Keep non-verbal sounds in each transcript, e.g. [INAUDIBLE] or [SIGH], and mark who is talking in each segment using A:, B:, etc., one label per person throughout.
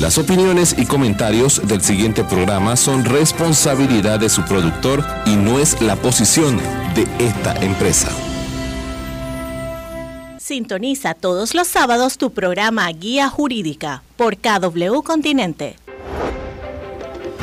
A: Las opiniones y comentarios del siguiente programa son responsabilidad de su productor y no es la posición de esta empresa.
B: Sintoniza todos los sábados tu programa Guía Jurídica por KW Continente.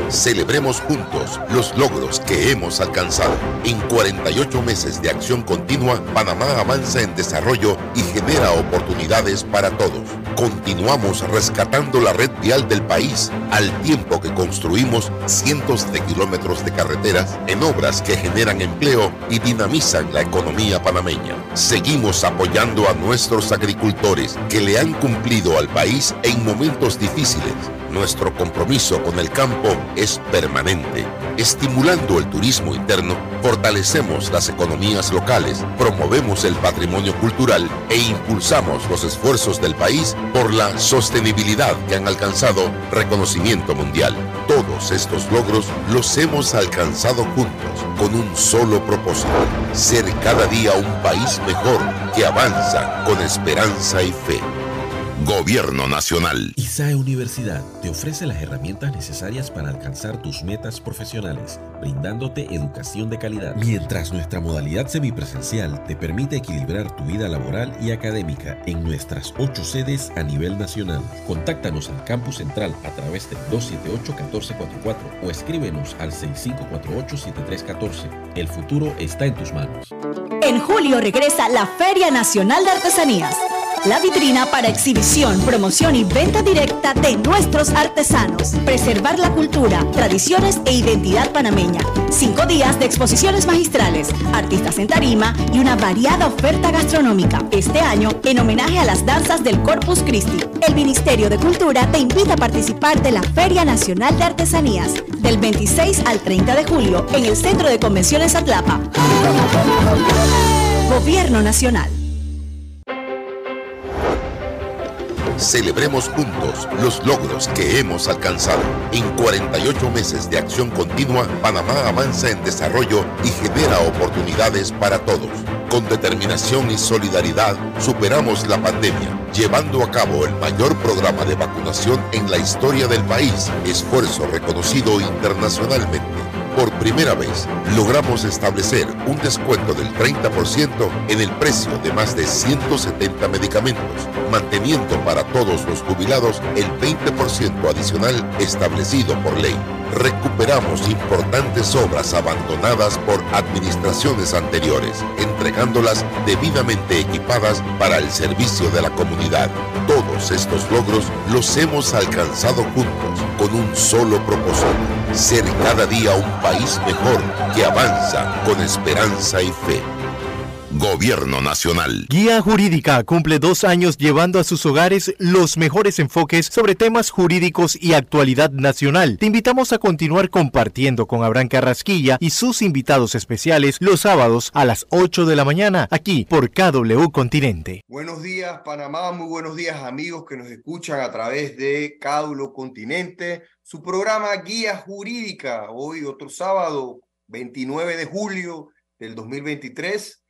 C: Celebremos juntos los logros que hemos alcanzado. En 48 meses de acción continua, Panamá avanza en desarrollo y genera oportunidades para todos. Continuamos rescatando la red vial del país al tiempo que construimos cientos de kilómetros de carreteras en obras que generan empleo y dinamizan la economía panameña. Seguimos apoyando a nuestros agricultores que le han cumplido al país en momentos difíciles nuestro compromiso con el campo es permanente. Estimulando el turismo interno, fortalecemos las economías locales, promovemos el patrimonio cultural e impulsamos los esfuerzos del país por la sostenibilidad que han alcanzado reconocimiento mundial. Todos estos logros los hemos alcanzado juntos con un solo propósito, ser cada día un país mejor que avanza con esperanza y fe. Gobierno Nacional.
D: ISAE Universidad te ofrece las herramientas necesarias para alcanzar tus metas profesionales, brindándote educación de calidad. Mientras nuestra modalidad semipresencial te permite equilibrar tu vida laboral y académica en nuestras ocho sedes a nivel nacional. Contáctanos al campus central a través del 278-1444 o escríbenos al 6548-7314. El futuro está en tus manos.
B: En julio regresa la Feria Nacional de Artesanías la vitrina para exhibición, promoción y venta directa de nuestros artesanos. Preservar la cultura, tradiciones e identidad panameña. Cinco días de exposiciones magistrales, artistas en tarima y una variada oferta gastronómica. Este año, en homenaje a las danzas del Corpus Christi, el Ministerio de Cultura te invita a participar de la Feria Nacional de Artesanías del 26 al 30 de julio en el Centro de Convenciones Atlapa. Gobierno Nacional.
C: Celebremos juntos los logros que hemos alcanzado. En 48 meses de acción continua, Panamá avanza en desarrollo y genera oportunidades para todos. Con determinación y solidaridad superamos la pandemia, llevando a cabo el mayor programa de vacunación en la historia del país, esfuerzo reconocido internacionalmente por primera vez, logramos establecer un descuento del 30% en el precio de más de 170 medicamentos, manteniendo para todos los jubilados el 20% adicional establecido por ley. Recuperamos importantes obras abandonadas por administraciones anteriores, entregándolas debidamente equipadas para el servicio de la comunidad. Todos estos logros los hemos alcanzado juntos con un solo propósito, ser cada día un país mejor que avanza con esperanza y fe. Gobierno Nacional.
E: Guía Jurídica cumple dos años llevando a sus hogares los mejores enfoques sobre temas jurídicos y actualidad nacional. Te invitamos a continuar compartiendo con Abraham Carrasquilla y sus invitados especiales los sábados a las 8 de la mañana aquí por KW Continente.
F: Buenos días Panamá, muy buenos días amigos que nos escuchan a través de KW Continente, su programa Guía Jurídica. Hoy otro sábado, 29 de julio del 2023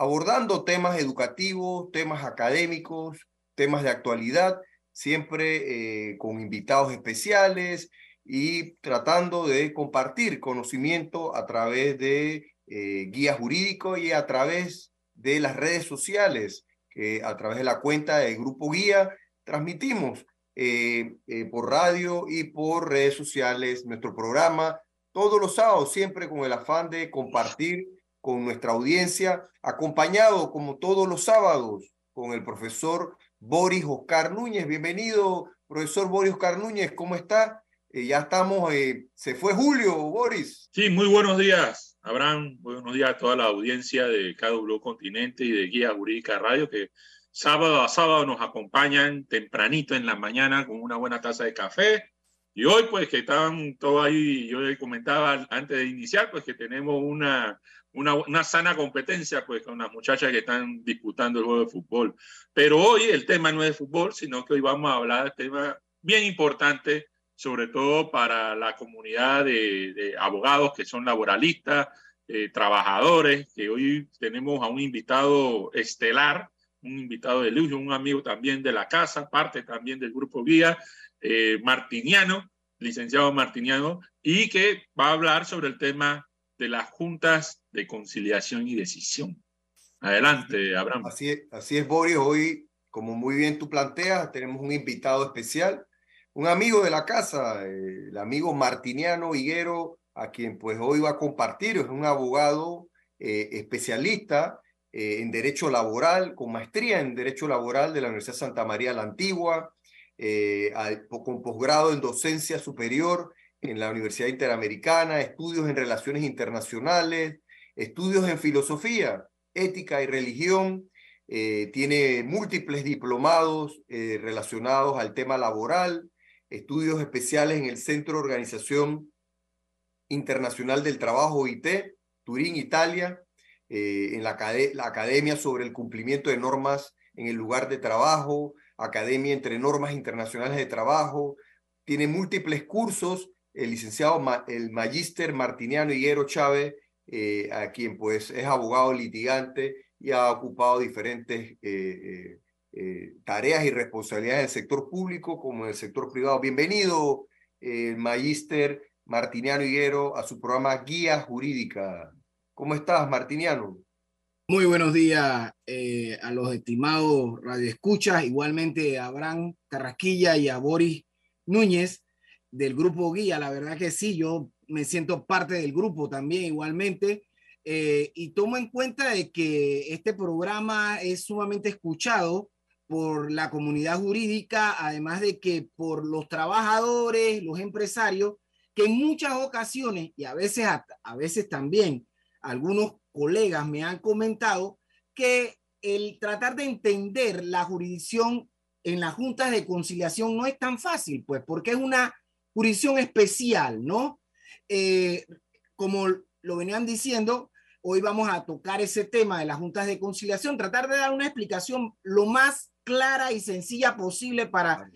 F: abordando temas educativos, temas académicos, temas de actualidad, siempre eh, con invitados especiales y tratando de compartir conocimiento a través de eh, guía jurídico y a través de las redes sociales, que a través de la cuenta del Grupo Guía transmitimos eh, por radio y por redes sociales nuestro programa todos los sábados, siempre con el afán de compartir con nuestra audiencia, acompañado como todos los sábados con el profesor Boris Oscar Núñez. Bienvenido, profesor Boris Oscar Núñez, ¿cómo está? Eh, ya estamos, eh, se fue Julio, Boris.
G: Sí, muy buenos días, Abraham. Buenos días a toda la audiencia de KW Continente y de Guía Jurídica Radio que sábado a sábado nos acompañan tempranito en la mañana con una buena taza de café. Y hoy, pues, que estaban todos ahí, yo comentaba antes de iniciar, pues, que tenemos una, una, una, sana competencia pues con las muchachas que están disputando el juego de fútbol. Pero hoy el tema no es de fútbol, sino que hoy vamos a hablar de tema bien importante, sobre todo para la comunidad de, abogados que son laboralistas, eh, trabajadores, que hoy tenemos a un invitado estelar un invitado de lujo, un amigo también de la casa, parte también del grupo Guía, eh, Martiniano, licenciado Martiniano, y que va a hablar sobre el tema de las juntas de conciliación y decisión. Adelante, Abraham.
F: Así es, así es Boris. Hoy, como muy bien tú planteas, tenemos un invitado especial, un amigo de la casa, eh, el amigo Martiniano Higuero, a quien pues hoy va a compartir, es un abogado eh, especialista eh, en Derecho Laboral, con maestría en Derecho Laboral de la Universidad Santa María la Antigua, con posgrado en Docencia Superior en la Universidad Interamericana, estudios en Relaciones Internacionales, estudios en Filosofía, Ética y Religión, tiene múltiples diplomados relacionados al tema laboral, estudios especiales en el Centro de Organización Internacional del Trabajo, IT, Turín, Italia, eh, en la, la Academia sobre el Cumplimiento de Normas en el Lugar de Trabajo, Academia entre Normas Internacionales de Trabajo, tiene múltiples cursos, el licenciado, el magíster Martiniano Higuero Chávez, eh, a quien pues es abogado litigante y ha ocupado diferentes eh, eh, tareas y responsabilidades en el sector público como en el sector privado. Bienvenido, el magíster Martiniano Higuero, a su programa Guía Jurídica. ¿Cómo estás, Martiniano?
H: Muy buenos días a los estimados radioescuchas, igualmente a Abraham Carrasquilla y a Boris Núñez del grupo Guía. La verdad que sí, yo me siento parte del grupo también igualmente. Eh, y tomo en cuenta de que este programa es sumamente escuchado por la comunidad jurídica, además de que por los trabajadores, los empresarios, que en muchas ocasiones y a veces, a veces también algunos colegas me han comentado que el tratar de entender la jurisdicción en las juntas de conciliación no es tan fácil, pues porque es una jurisdicción especial, ¿no? Eh, como lo venían diciendo, hoy vamos a tocar ese tema de las juntas de conciliación, tratar de dar una explicación lo más clara y sencilla posible para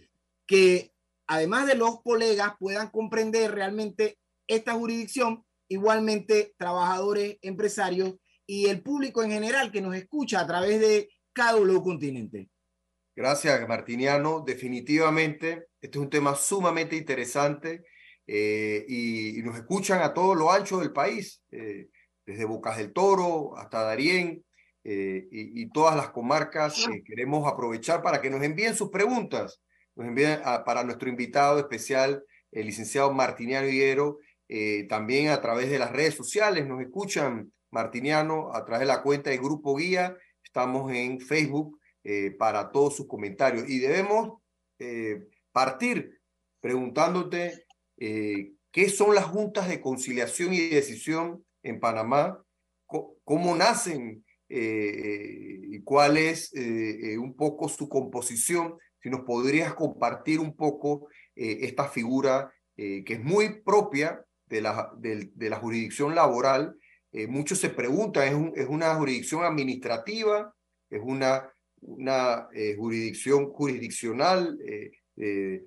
H: que además de los colegas puedan comprender realmente esta jurisdicción, igualmente trabajadores, empresarios y el público en general que nos escucha a través de cada continente.
F: Gracias, Martiniano. Definitivamente, este es un tema sumamente interesante eh, y, nos escuchan a todo lo ancho del país, eh, desde Bocas del Toro hasta Darién, eh, y, todas las comarcas. Queremos aprovechar para que nos envíen sus preguntas. Nos envíen para nuestro invitado especial, el licenciado Martiniano Higuero, también a través de las redes sociales. Nos escuchan, Martiniano, a través de la cuenta de Grupo Guía. Estamos en Facebook para todos sus comentarios. Y debemos partir preguntándote qué son las juntas de conciliación y decisión en Panamá, cómo nacen eh, y cuál es eh, eh, un poco su composición. Si nos podrías compartir un poco esta figura que es muy propia de la, de, la jurisdicción laboral. muchos se preguntan, ¿es, ¿es, una jurisdicción administrativa? ¿Es una, una jurisdicción jurisdiccional,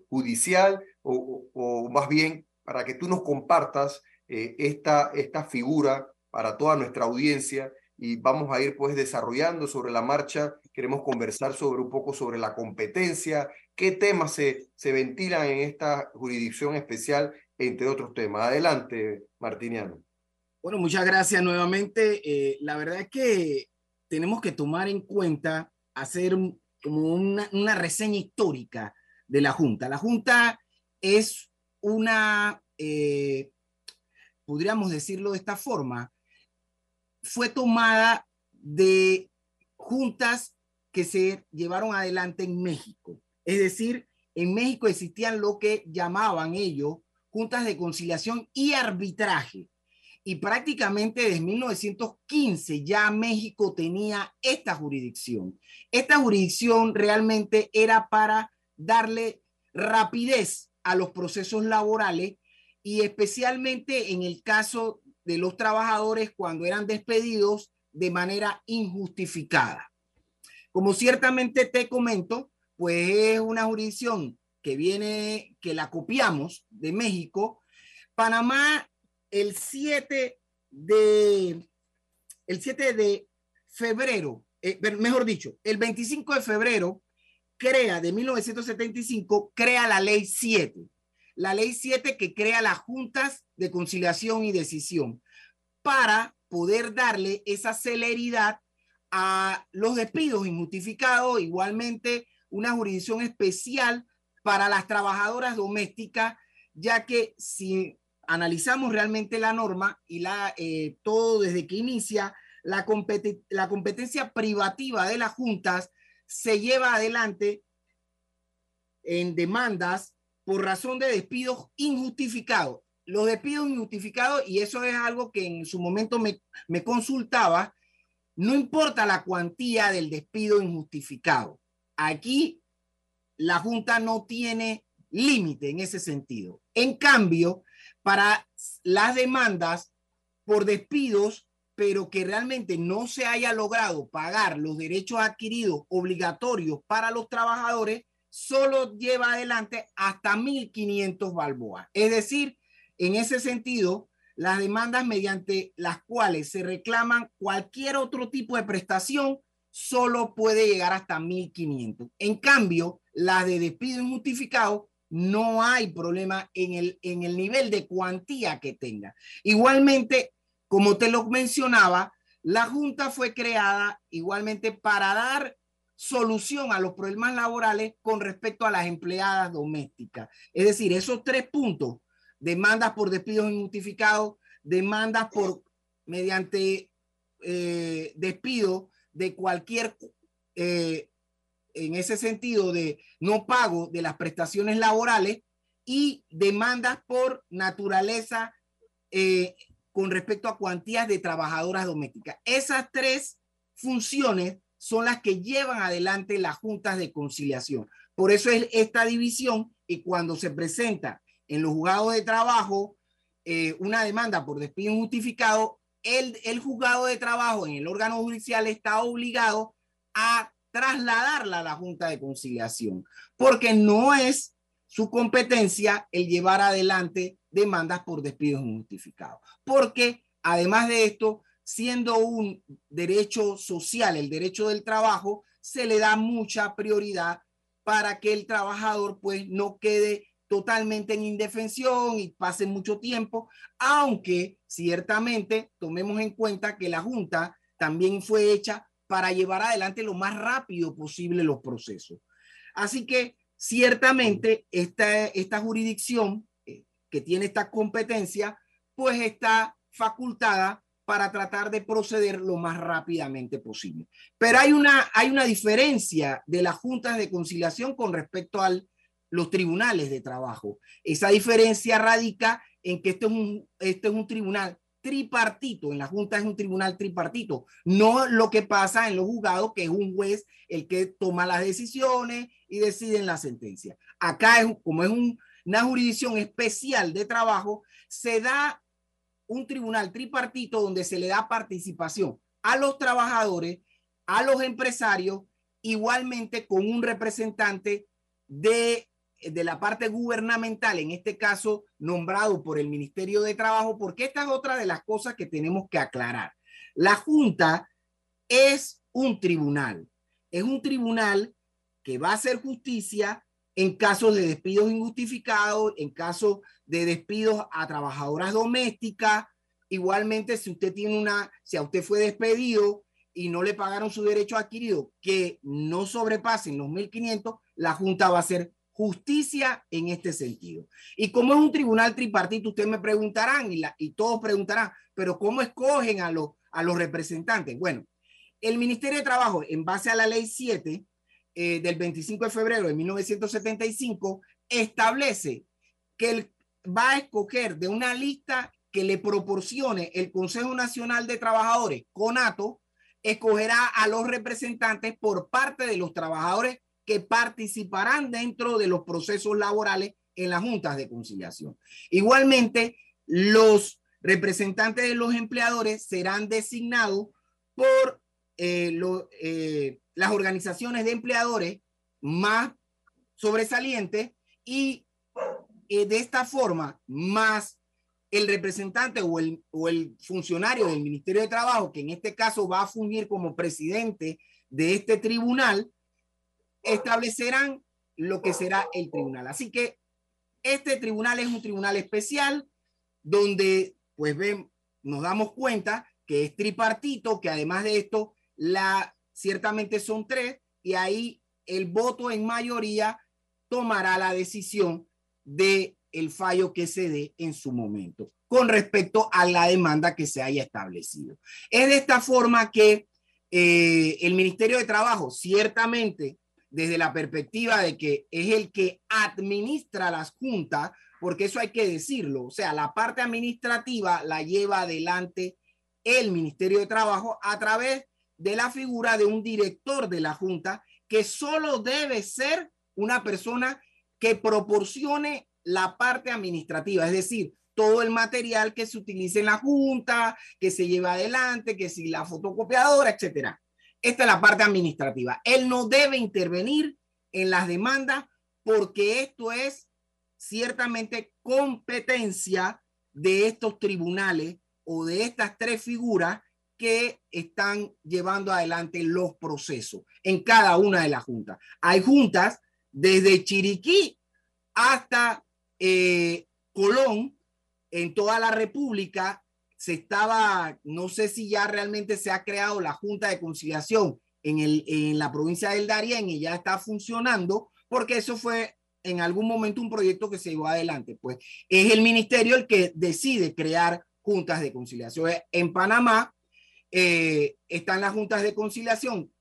F: judicial? O, más bien, para que tú nos compartas esta, esta figura para toda nuestra audiencia y vamos a ir pues desarrollando sobre la marcha. Queremos conversar sobre un poco sobre la competencia, qué temas se, se ventilan en esta jurisdicción especial, entre otros temas. Adelante, Martiniano.
H: Bueno, muchas gracias nuevamente. Eh, la verdad es que tenemos que tomar en cuenta, hacer como una, una reseña histórica de la Junta. La Junta es una, eh, podríamos decirlo de esta forma, fue tomada de juntas que se llevaron adelante en México. Es decir, en México existían lo que llamaban ellos juntas de conciliación y arbitraje. Y prácticamente desde 1915 ya México tenía esta jurisdicción. Esta jurisdicción realmente era para darle rapidez a los procesos laborales y especialmente en el caso de los trabajadores cuando eran despedidos de manera injustificada. Como ciertamente te comento, pues es una jurisdicción que viene, que la copiamos de México. Panamá, el 7 de, el 7 de febrero, eh, mejor dicho, el 25 de febrero crea, de 1975, crea la ley 7. La ley 7 que crea las juntas de conciliación y decisión para poder darle esa celeridad a los despidos injustificados, igualmente una jurisdicción especial para las trabajadoras domésticas, ya que si analizamos realmente la norma y la, eh, todo desde que inicia, la, la competencia privativa de las juntas se lleva adelante en demandas por razón de despidos injustificados. Los despidos injustificados, y eso es algo que en su momento me, me consultaba, no importa la cuantía del despido injustificado. Aquí la Junta no tiene límite en ese sentido. En cambio, para las demandas por despidos, pero que realmente no se haya logrado pagar los derechos adquiridos obligatorios para los trabajadores, solo lleva adelante hasta 1.500 balboas. Es decir, en ese sentido, las demandas mediante las cuales se reclaman cualquier otro tipo de prestación solo puede llegar hasta 1.500. En cambio, las de despido injustificado no hay problema en el, en el nivel de cuantía que tenga. Igualmente, como te lo mencionaba, la Junta fue creada igualmente para dar solución a los problemas laborales con respecto a las empleadas domésticas. Es decir, esos tres puntos, demandas por despidos injustificados, demandas por mediante eh, despido de cualquier eh, en ese sentido de no pago de las prestaciones laborales y demandas por naturaleza eh, con respecto a cuantías de trabajadoras domésticas. Esas tres funciones son las que llevan adelante las juntas de conciliación. Por eso es esta división y cuando se presenta en los juzgados de trabajo eh, una demanda por despido injustificado, el, el juzgado de trabajo en el órgano judicial está obligado a trasladarla a la Junta de Conciliación, porque no es su competencia el llevar adelante demandas por despidos injustificados. Porque además de esto, siendo un derecho social, el derecho del trabajo, se le da mucha prioridad para que el trabajador pues no quede totalmente en indefensión y pase mucho tiempo, aunque ciertamente tomemos en cuenta que la Junta también fue hecha para llevar adelante lo más rápido posible los procesos. Así que ciertamente esta, esta jurisdicción que tiene esta competencia, pues está facultada para tratar de proceder lo más rápidamente posible. Pero hay una, hay una diferencia de las juntas de conciliación con respecto a los tribunales de trabajo. Esa diferencia radica en que este es un, este es un tribunal tripartito, en la Junta es un tribunal tripartito, no lo que pasa en los juzgados, que es un juez el que toma las decisiones y decide en la sentencia. Acá, es, como es una jurisdicción especial de trabajo, se da un tribunal tripartito donde se le da participación a los trabajadores, a los empresarios, igualmente con un representante de de la parte gubernamental, en este caso nombrado por el Ministerio de Trabajo, porque esta es otra de las cosas que tenemos que aclarar. La Junta es un tribunal, es un tribunal que va a hacer justicia en casos de despidos injustificados, en casos de despidos a trabajadoras domésticas. Igualmente, si usted tiene una, si a usted fue despedido y no le pagaron su derecho adquirido, que no sobrepasen los 1.500, la Junta va a ser justicia en este sentido. Y como es un tribunal tripartito, ustedes me preguntarán y, la, y todos preguntarán, pero ¿cómo escogen a los, a los representantes? Bueno, el Ministerio de Trabajo, en base a la ley 7 eh, del 25 de febrero de 1975, establece que él va a escoger de una lista que le proporcione el Consejo Nacional de Trabajadores, CONATO, escogerá a los representantes por parte de los trabajadores que participarán dentro de los procesos laborales en las juntas de conciliación. Igualmente, los representantes de los empleadores serán designados por eh, eh, las organizaciones de empleadores más sobresalientes y eh, de esta forma, más el representante o el, o el funcionario del Ministerio de Trabajo, que en este caso va a fungir como presidente de este tribunal establecerán lo que será el tribunal. Así que este tribunal es un tribunal especial donde, pues ven, nos damos cuenta que es tripartito, que además de esto, la, ciertamente son tres, y ahí el voto en mayoría tomará la decisión de el fallo que se dé en su momento con respecto a la demanda que se haya establecido. Es de esta forma que eh, el Ministerio de Trabajo, ciertamente, desde la perspectiva de que es el que administra las juntas, porque eso hay que decirlo, o sea, la parte administrativa la lleva adelante el Ministerio de Trabajo a través de la figura de un director de la Junta que solo debe ser una persona que proporcione la parte administrativa, es decir, todo el material que se utilice en la junta, que se lleva adelante, que si la fotocopiadora, etcétera. Esta es la parte administrativa. Él no debe intervenir en las demandas porque esto es ciertamente competencia de estos tribunales o de estas tres figuras que están llevando adelante los procesos en cada una de las juntas. Hay juntas desde Chiriquí hasta eh, Colón, en toda la República, se estaba, no sé si ya realmente se ha creado la Junta de Conciliación en, el, en la provincia del Darién y ya está funcionando, porque eso fue en algún momento un proyecto que se llevó adelante. Pues es el ministerio el que decide crear juntas de conciliación. En Panamá eh, están las juntas de conciliación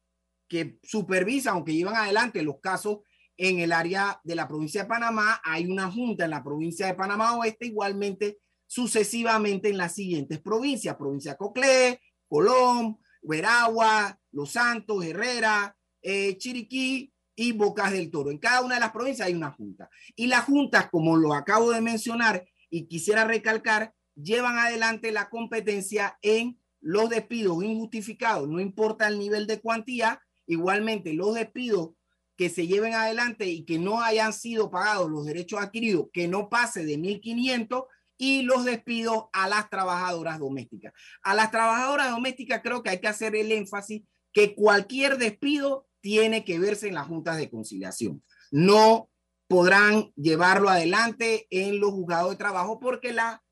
H: que supervisan o que llevan adelante los casos en el área de la provincia de Panamá. Hay una junta en la provincia de Panamá Oeste, igualmente sucesivamente en las siguientes provincias, provincia de Coclé, Colón, Veragua, Los Santos, Herrera, eh, Chiriquí y Bocas del Toro. En cada una de las provincias hay una junta. Y las juntas, como lo acabo de mencionar y quisiera recalcar, llevan adelante la competencia en los despidos injustificados, no importa el nivel de cuantía, igualmente los despidos que se lleven adelante y que no hayan sido pagados los derechos adquiridos, que no pase de 1.500 y los despidos a las trabajadoras domésticas. A las trabajadoras domésticas creo que hay que hacer el énfasis que cualquier despido tiene que verse en las juntas de conciliación. No podrán llevarlo adelante en los juzgados de trabajo porque la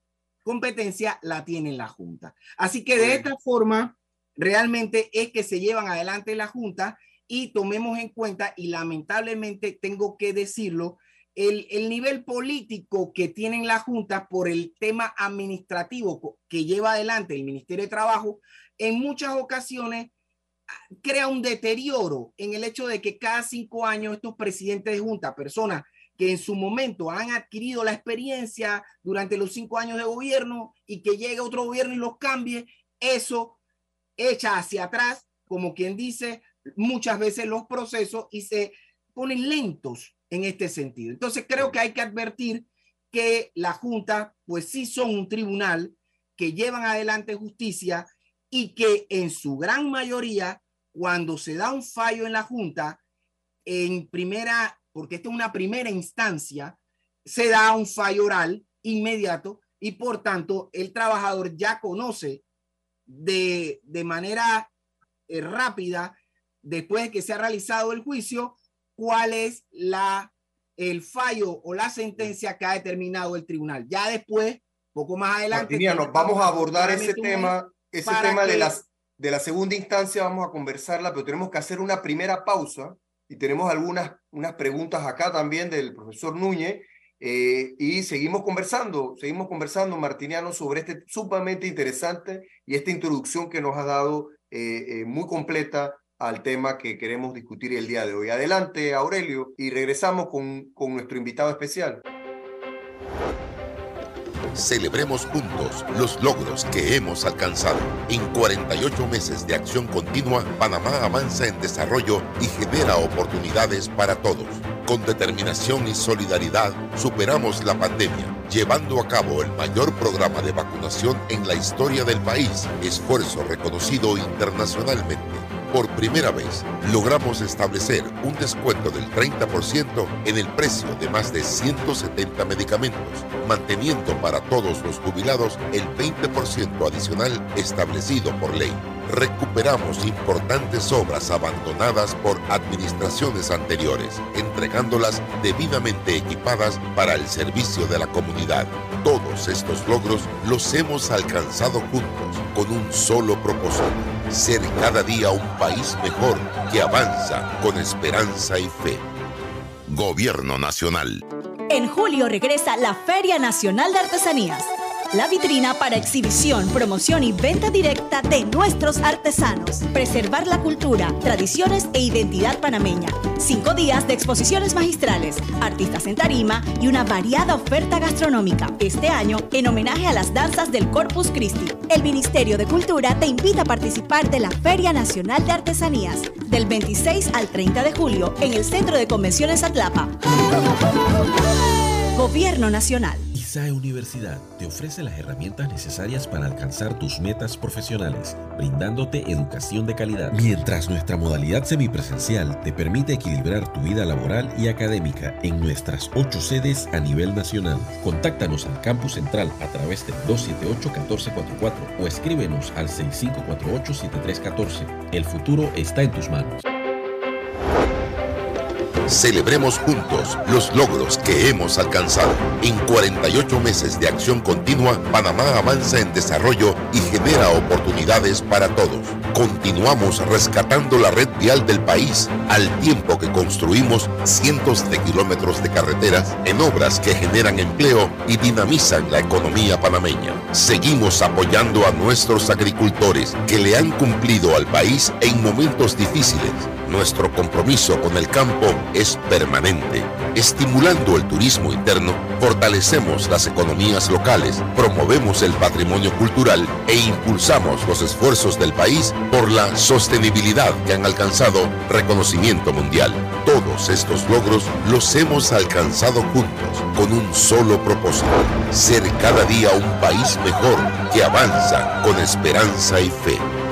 H: competencia la tiene la Junta. Así que de esta forma, realmente es que se llevan adelante la Junta y tomemos en cuenta, y lamentablemente tengo que decirlo, el, el, nivel político que tienen la Junta por el tema administrativo que lleva adelante el Ministerio de Trabajo, en muchas ocasiones ah, crea un deterioro en el hecho de que cada cinco años estos presidentes de Junta, personas que en su momento han adquirido la experiencia durante los cinco años de gobierno y que llegue otro gobierno y los cambie, eso echa hacia atrás, como quien dice, muchas veces los procesos y se ponen lentos en este sentido. Entonces creo que hay que advertir que la Junta, pues sí son un tribunal que llevan adelante justicia y que en su gran mayoría, cuando se da un fallo en la Junta, en primera porque esta es una primera instancia, se da un fallo oral inmediato y por tanto el trabajador ya conoce de, de manera eh, rápida, después de que se ha realizado el juicio, cuál es la, el fallo o la sentencia que ha determinado el tribunal. Ya después, poco más adelante.
F: vamos a abordar ese tema, ese tema de, las, de la segunda instancia, vamos a conversarla, pero tenemos que hacer una primera pausa y tenemos algunas unas preguntas acá también del profesor Núñez. Eh, y seguimos conversando, seguimos conversando, Martiniano, sobre este sumamente interesante y esta introducción que nos ha dado eh, eh, muy completa al tema que queremos discutir el día de hoy. Adelante, Aurelio, y regresamos con, con nuestro invitado especial.
C: Celebremos juntos los logros que hemos alcanzado. En 48 meses de acción continua, Panamá avanza en desarrollo y genera oportunidades para todos. Con determinación y solidaridad superamos la pandemia, llevando a cabo el mayor programa de vacunación en la historia del país, esfuerzo reconocido internacionalmente Por primera vez, logramos establecer un descuento del 30% en el precio de más de 170 medicamentos, manteniendo para todos los jubilados el 20% adicional establecido por ley recuperamos importantes obras abandonadas por administraciones anteriores, entregándolas debidamente equipadas para el servicio de la comunidad. Todos estos logros los hemos alcanzado juntos con un solo propósito, ser cada día un país mejor que avanza con esperanza y fe. Gobierno Nacional.
B: En julio regresa la Feria Nacional de Artesanías la vitrina para exhibición, promoción y venta directa de nuestros artesanos. Preservar la cultura, tradiciones e identidad panameña. Cinco días de exposiciones magistrales, artistas en tarima y una variada oferta gastronómica. Este año, en homenaje a las danzas del Corpus Christi, el Ministerio de Cultura te invita a participar de la Feria Nacional de Artesanías del 26 al 30 de julio en el Centro de Convenciones Atlapa. Gobierno Nacional.
D: ISAE Universidad te ofrece las herramientas necesarias para alcanzar tus metas profesionales, brindándote educación de calidad, mientras nuestra modalidad semipresencial te permite equilibrar tu vida laboral y académica en nuestras ocho sedes a nivel nacional. Contáctanos al campus central a través del 278-1444 o escríbenos al 6548-7314. El futuro está en tus manos.
C: Celebremos juntos los logros que hemos alcanzado. En 48 meses de acción continua, Panamá avanza en desarrollo y genera oportunidades para todos. Continuamos rescatando la red vial del país al tiempo que construimos cientos de kilómetros de carreteras en obras que generan empleo y dinamizan la economía panameña. Seguimos apoyando a nuestros agricultores que le han cumplido al país en momentos difíciles nuestro compromiso con el campo es permanente. Estimulando el turismo interno, fortalecemos las economías locales, promovemos el patrimonio cultural e impulsamos los esfuerzos del país por la sostenibilidad que han alcanzado reconocimiento mundial. Todos estos logros los hemos alcanzado juntos con un solo propósito, ser cada día un país mejor que avanza con esperanza y fe.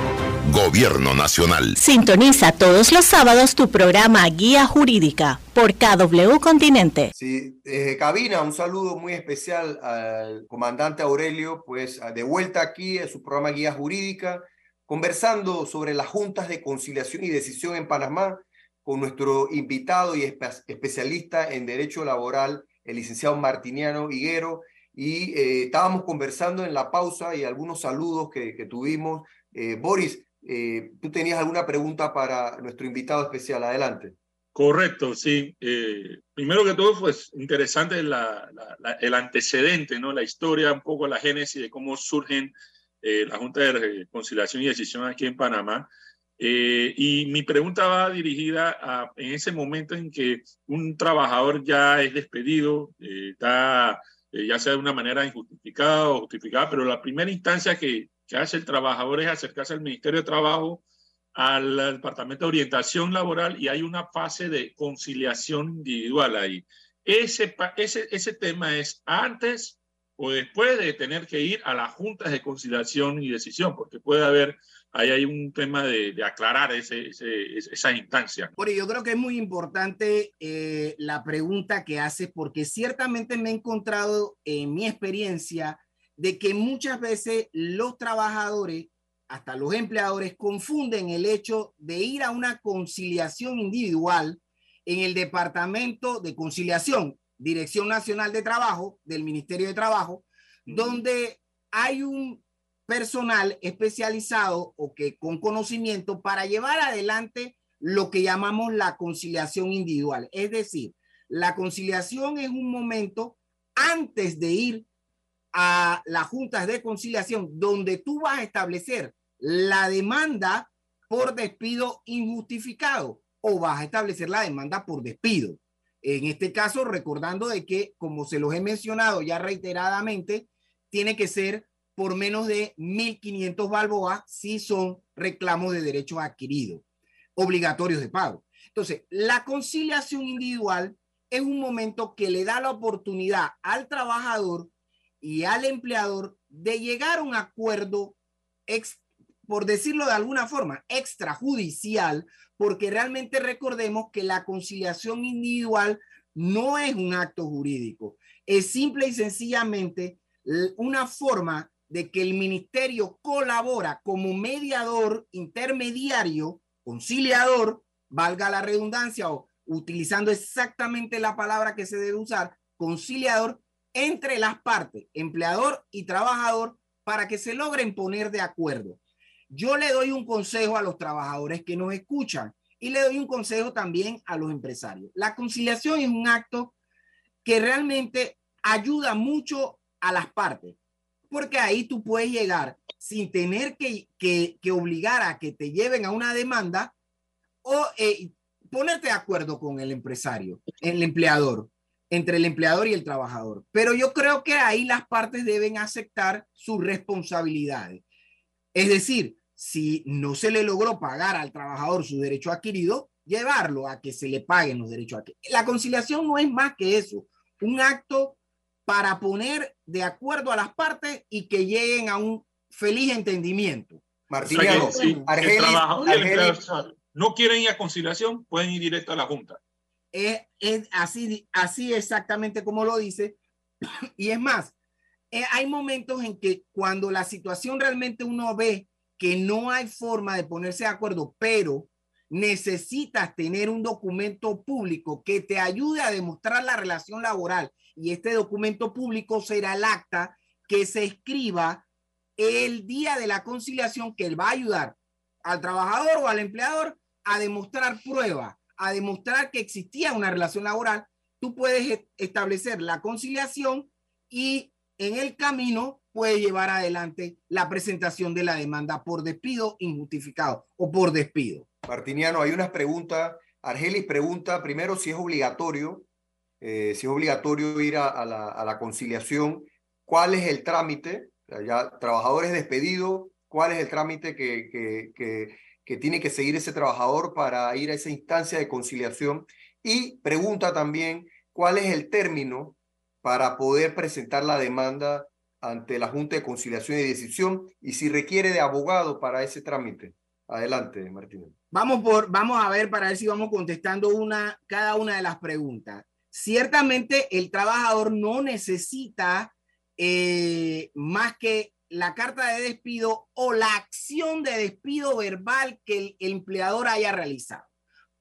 C: Gobierno Nacional.
B: Sintoniza todos los sábados tu programa Guía Jurídica por KW Continente.
F: Sí, desde cabina, un saludo muy especial al comandante Aurelio, pues de vuelta aquí en su programa Guía Jurídica, conversando sobre las juntas de conciliación y decisión en Panamá con nuestro invitado y especialista en Derecho Laboral, el licenciado Martiniano Higuero, y eh, estábamos conversando en la pausa y algunos saludos que, que tuvimos. Eh, Boris, eh, tú tenías alguna pregunta para nuestro invitado especial. Adelante.
G: Correcto, sí. Eh, primero que todo, pues interesante el antecedente, ¿no? la historia, un poco la génesis de cómo surgen eh, la Junta de Conciliación y Decisión aquí en Panamá. y mi pregunta va dirigida a en ese momento en que un trabajador ya es despedido, está ya sea de una manera injustificada o justificada, pero la primera instancia que, que hace el trabajador es acercarse al Ministerio de Trabajo, al, Departamento de Orientación Laboral y hay una fase de conciliación individual ahí. Ese, ese, ese tema es antes o después de tener que ir a las juntas de conciliación y decisión, porque puede haber, ahí hay un tema de, aclarar ese, esa instancia.
H: Bueno, yo creo que es muy importante eh, la pregunta que hace, porque ciertamente me he encontrado en mi experiencia de que muchas veces los trabajadores, hasta los empleadores, confunden el hecho de ir a una conciliación individual en el Departamento de Conciliación, Dirección Nacional de Trabajo del Ministerio de Trabajo, donde hay un personal especializado o que con conocimiento para llevar adelante lo que llamamos la conciliación individual. Es decir, la conciliación es un momento antes de ir a las juntas de conciliación donde tú vas a establecer la demanda por despido injustificado o vas a establecer la demanda por despido. En este caso, recordando de que, como se los he mencionado ya reiteradamente, tiene que ser por menos de 1.500 balboas si son reclamos de derechos adquiridos, obligatorios de pago. Entonces, la conciliación individual es un momento que le da la oportunidad al trabajador y al empleador de llegar a un acuerdo por decirlo de alguna forma, extrajudicial, porque realmente recordemos que la conciliación individual no es un acto jurídico, es simple y sencillamente una forma de que el ministerio colabora como mediador, intermediario, conciliador, valga la redundancia o utilizando exactamente la palabra que se debe usar, conciliador entre las partes, empleador y trabajador, para que se logren poner de acuerdo. Yo le doy un consejo a los trabajadores que nos escuchan y le doy un consejo también a los empresarios. La conciliación es un acto que realmente ayuda mucho a las partes, porque ahí tú puedes llegar sin tener que, que, obligar a que te lleven a una demanda o eh, ponerte de acuerdo con el empresario, el empleador, entre el empleador y el trabajador. Pero yo creo que ahí las partes deben aceptar sus responsabilidades. Es decir, si no se le logró pagar al trabajador su derecho adquirido, llevarlo a que se le paguen los derechos adquiridos. La conciliación no es más que eso, un acto para poner de acuerdo a las partes y que lleguen a un feliz entendimiento.
G: Martín, no quieren ir a conciliación, pueden ir directo a la Junta.
H: Es, así, así exactamente como lo dice. [CLEARS THROAT] Y es más, eh, hay momentos en que cuando la situación realmente uno ve que no hay forma de ponerse de acuerdo, pero necesitas tener un documento público que te ayude a demostrar la relación laboral. Y este documento público será el acta que se escriba el día de la conciliación que va a ayudar al trabajador o al empleador a demostrar prueba, a demostrar que existía una relación laboral, tú puedes e-, establecer la conciliación y en el camino puedes llevar adelante la presentación de la demanda por despido injustificado o por despido.
F: Martiniano, hay unas preguntas. Argelis pregunta primero si es obligatorio, eh, si es obligatorio ir a, la, a, la, conciliación, cuál es el trámite, ya trabajadores despedidos, cuál es el trámite que, que, que, que tiene que seguir ese trabajador para ir a esa instancia de conciliación y pregunta también cuál es el término para poder presentar la demanda ante la Junta de Conciliación y Decisión y si requiere de abogado para ese trámite. Adelante, Martínez.
H: Vamos, por, vamos a ver para ver si vamos contestando una, cada una de las preguntas. Ciertamente el trabajador no necesita eh, más que la carta de despido o la acción de despido verbal que el empleador haya realizado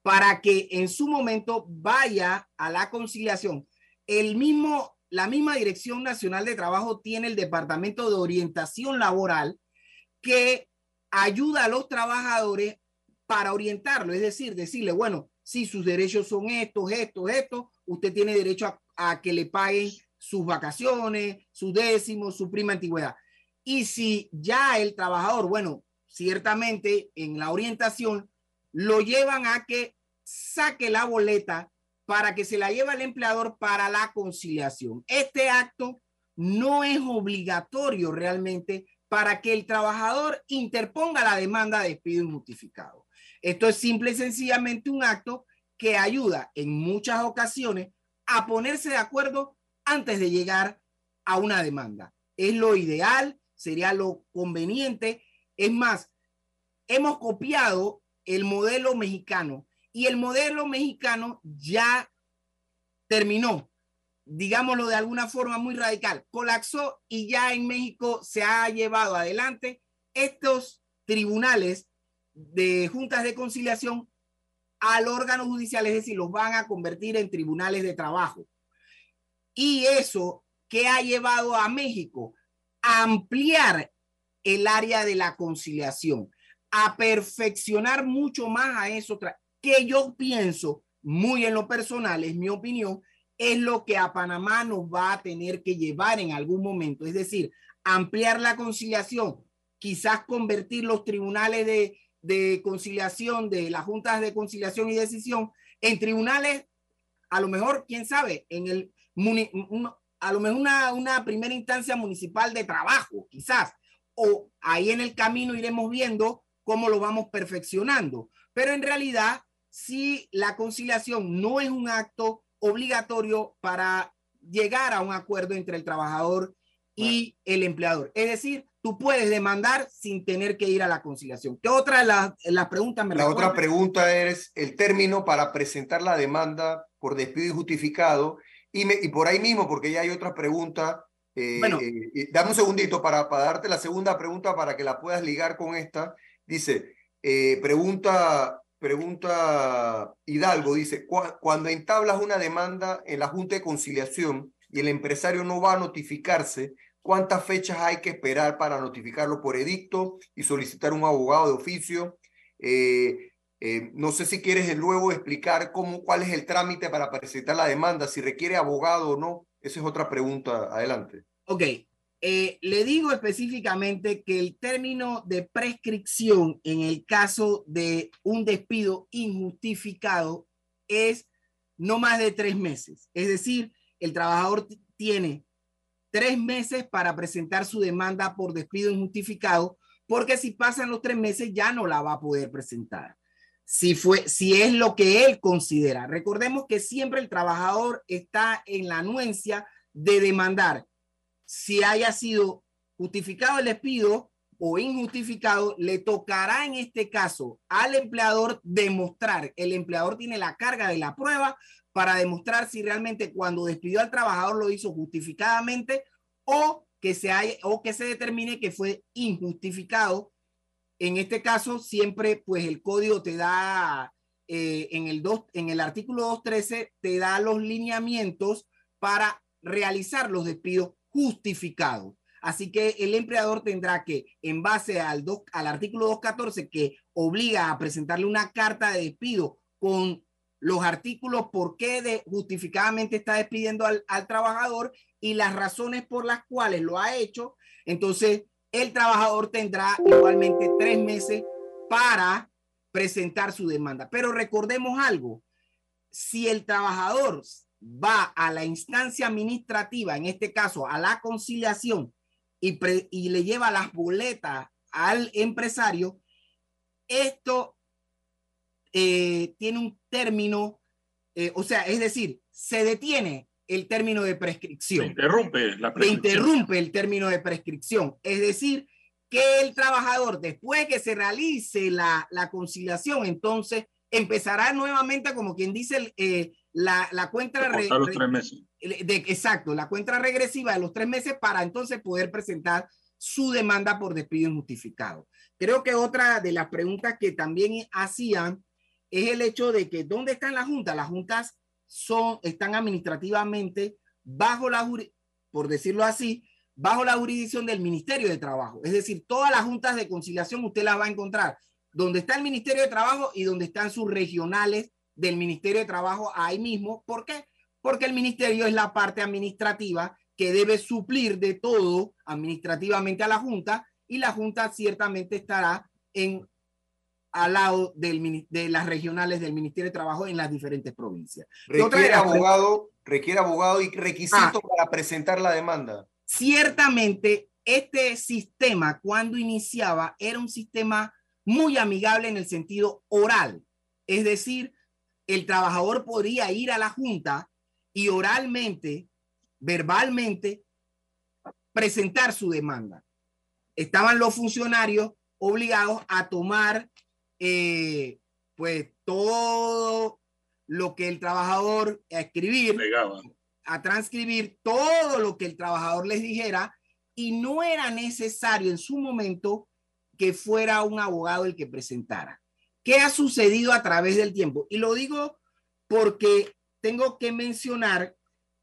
H: para que en su momento vaya a la conciliación. El mismo, la misma Dirección Nacional de Trabajo tiene el Departamento de Orientación Laboral que ayuda a los trabajadores para orientarlo, es decir, decirle, bueno, si sus derechos son estos, estos, estos, usted tiene derecho a, a que le paguen sus vacaciones, su décimo, su prima antigüedad. Y si ya el trabajador, bueno, ciertamente en la orientación, lo llevan a que saque la boleta para que se la lleve al empleador para la conciliación. Este acto no es obligatorio realmente para que el trabajador interponga la demanda de despido injustificado. Esto es simple y sencillamente un acto que ayuda en muchas ocasiones a ponerse de acuerdo antes de llegar a una demanda. Es lo ideal, sería lo conveniente. Es más, hemos copiado el modelo mexicano y el modelo mexicano ya terminó, digámoslo de alguna forma muy radical, colapsó y ya en México se ha llevado adelante estos tribunales de juntas de conciliación al órgano judicial, es decir, los van a convertir en tribunales de trabajo. Y eso que ha llevado a México ampliar el área de la conciliación, a perfeccionar mucho más a eso, que yo pienso, muy en lo personal, es mi opinión, es lo que a Panamá nos va a tener que llevar en algún momento. Es decir, ampliar la conciliación, quizás convertir los tribunales de, de conciliación, de las juntas de conciliación y decisión, en tribunales, a lo mejor, quién sabe, en el a lo mejor una, una primera instancia municipal de trabajo, quizás, o ahí en el camino iremos viendo cómo lo vamos perfeccionando. Pero en realidad, si la conciliación no es un acto obligatorio para llegar a un acuerdo entre el trabajador y el empleador. Es decir, tú puedes demandar sin tener que ir a la conciliación. ¿Qué otra de las, las preguntas
F: me La otra pregunta es el término para presentar la demanda por despido injustificado y, me, y por ahí mismo, porque ya hay otra pregunta. Eh, bueno, eh, dame un segundito para, para darte la segunda pregunta para que la puedas ligar con esta. Dice, eh, pregunta, pregunta Hidalgo, dice, cuando entablas una demanda en la Junta de Conciliación, y el empresario no va a notificarse, ¿cuántas fechas hay que esperar para notificarlo por edicto y solicitar un abogado de oficio? Eh, eh, no sé si quieres luego explicar cómo, cuál es el trámite para presentar la demanda, si requiere abogado o no. Esa es otra pregunta. Adelante.
H: Ok. Eh, le digo específicamente que el término de prescripción en el caso de un despido injustificado es no más de tres meses. Es decir, el trabajador tiene tres meses para presentar su demanda por despido injustificado, porque si pasan los tres meses ya no la va a poder presentar. Si, fue, si es lo que él considera. Recordemos que siempre el trabajador está en la anuencia de demandar si haya sido justificado el despido o injustificado, le tocará en este caso al empleador demostrar, el empleador tiene la carga de la prueba para demostrar si realmente cuando despidió al trabajador lo hizo justificadamente o que se, haya, o que se determine que fue injustificado. En este caso, siempre pues el código te da, eh, en, el dos, en el artículo 213, te da los lineamientos para realizar los despidos justificados. Así que el empleador tendrá que, en base al, al artículo 214, que obliga a presentarle una carta de despido con los artículos por qué de, justificadamente está despidiendo al, trabajador y las razones por las cuales lo ha hecho, entonces el trabajador tendrá igualmente tres meses para presentar su demanda. Pero recordemos algo, si el trabajador va a la instancia administrativa, en este caso a la conciliación, y, le lleva las boletas al empresario, esto eh, tiene un término, eh, o sea, es decir, se detiene el término de prescripción. Se
G: interrumpe la
H: prescripción. Se interrumpe el término de prescripción. Es decir, que el trabajador, después que se realice la, la conciliación, entonces empezará nuevamente, como quien dice, eh, la, la, cuenta
G: los tres meses.
H: De, exacto, la cuenta regresiva de los tres meses para entonces poder presentar su demanda por despido injustificado. Creo que otra de las preguntas que también hacían es el hecho de que ¿dónde están las juntas? Las juntas son, están administrativamente bajo la, por decirlo así, bajo la jurisdicción del Ministerio de Trabajo. Es decir, todas las juntas de conciliación usted las va a encontrar donde está el Ministerio de Trabajo y donde están sus regionales del Ministerio de Trabajo ahí mismo. ¿Por qué? Porque el ministerio es la parte administrativa que debe suplir de todo administrativamente a la Junta y la Junta ciertamente estará en al lado del, de las regionales del Ministerio de Trabajo en las diferentes provincias.
F: Requiere abogado, requiere abogado y requisito ah. para presentar la demanda.
H: Ciertamente, este sistema cuando iniciaba era un sistema muy amigable en el sentido oral. Es decir, el trabajador podría ir a la junta y oralmente, verbalmente, presentar su demanda. Estaban los funcionarios obligados a tomar eh, pues todo lo que el trabajador a escribir, a transcribir todo lo que el trabajador les dijera y no era necesario en su momento que fuera un abogado el que presentara. ¿Qué ha sucedido a través del tiempo? Y lo digo porque tengo que mencionar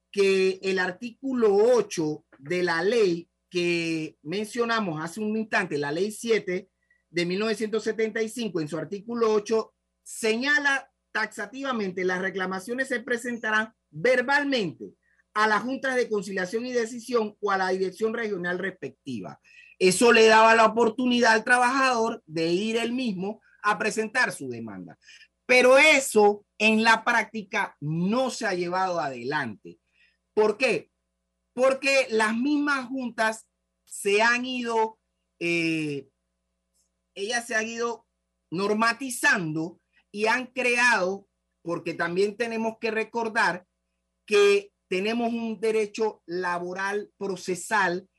H: que el artículo 8 de la ley que mencionamos hace un instante, la ley 7 de 1975, en su artículo 8, señala taxativamente las reclamaciones se presentarán verbalmente a las juntas de conciliación y decisión o a la dirección regional respectiva. Eso le daba la oportunidad al trabajador de ir él mismo a presentar su demanda. Pero eso en la práctica no se ha llevado adelante. ¿Por qué? Porque las mismas juntas se han ido eh, ellas se han ido normatizando y han creado, porque también tenemos que recordar que tenemos un derecho laboral procesal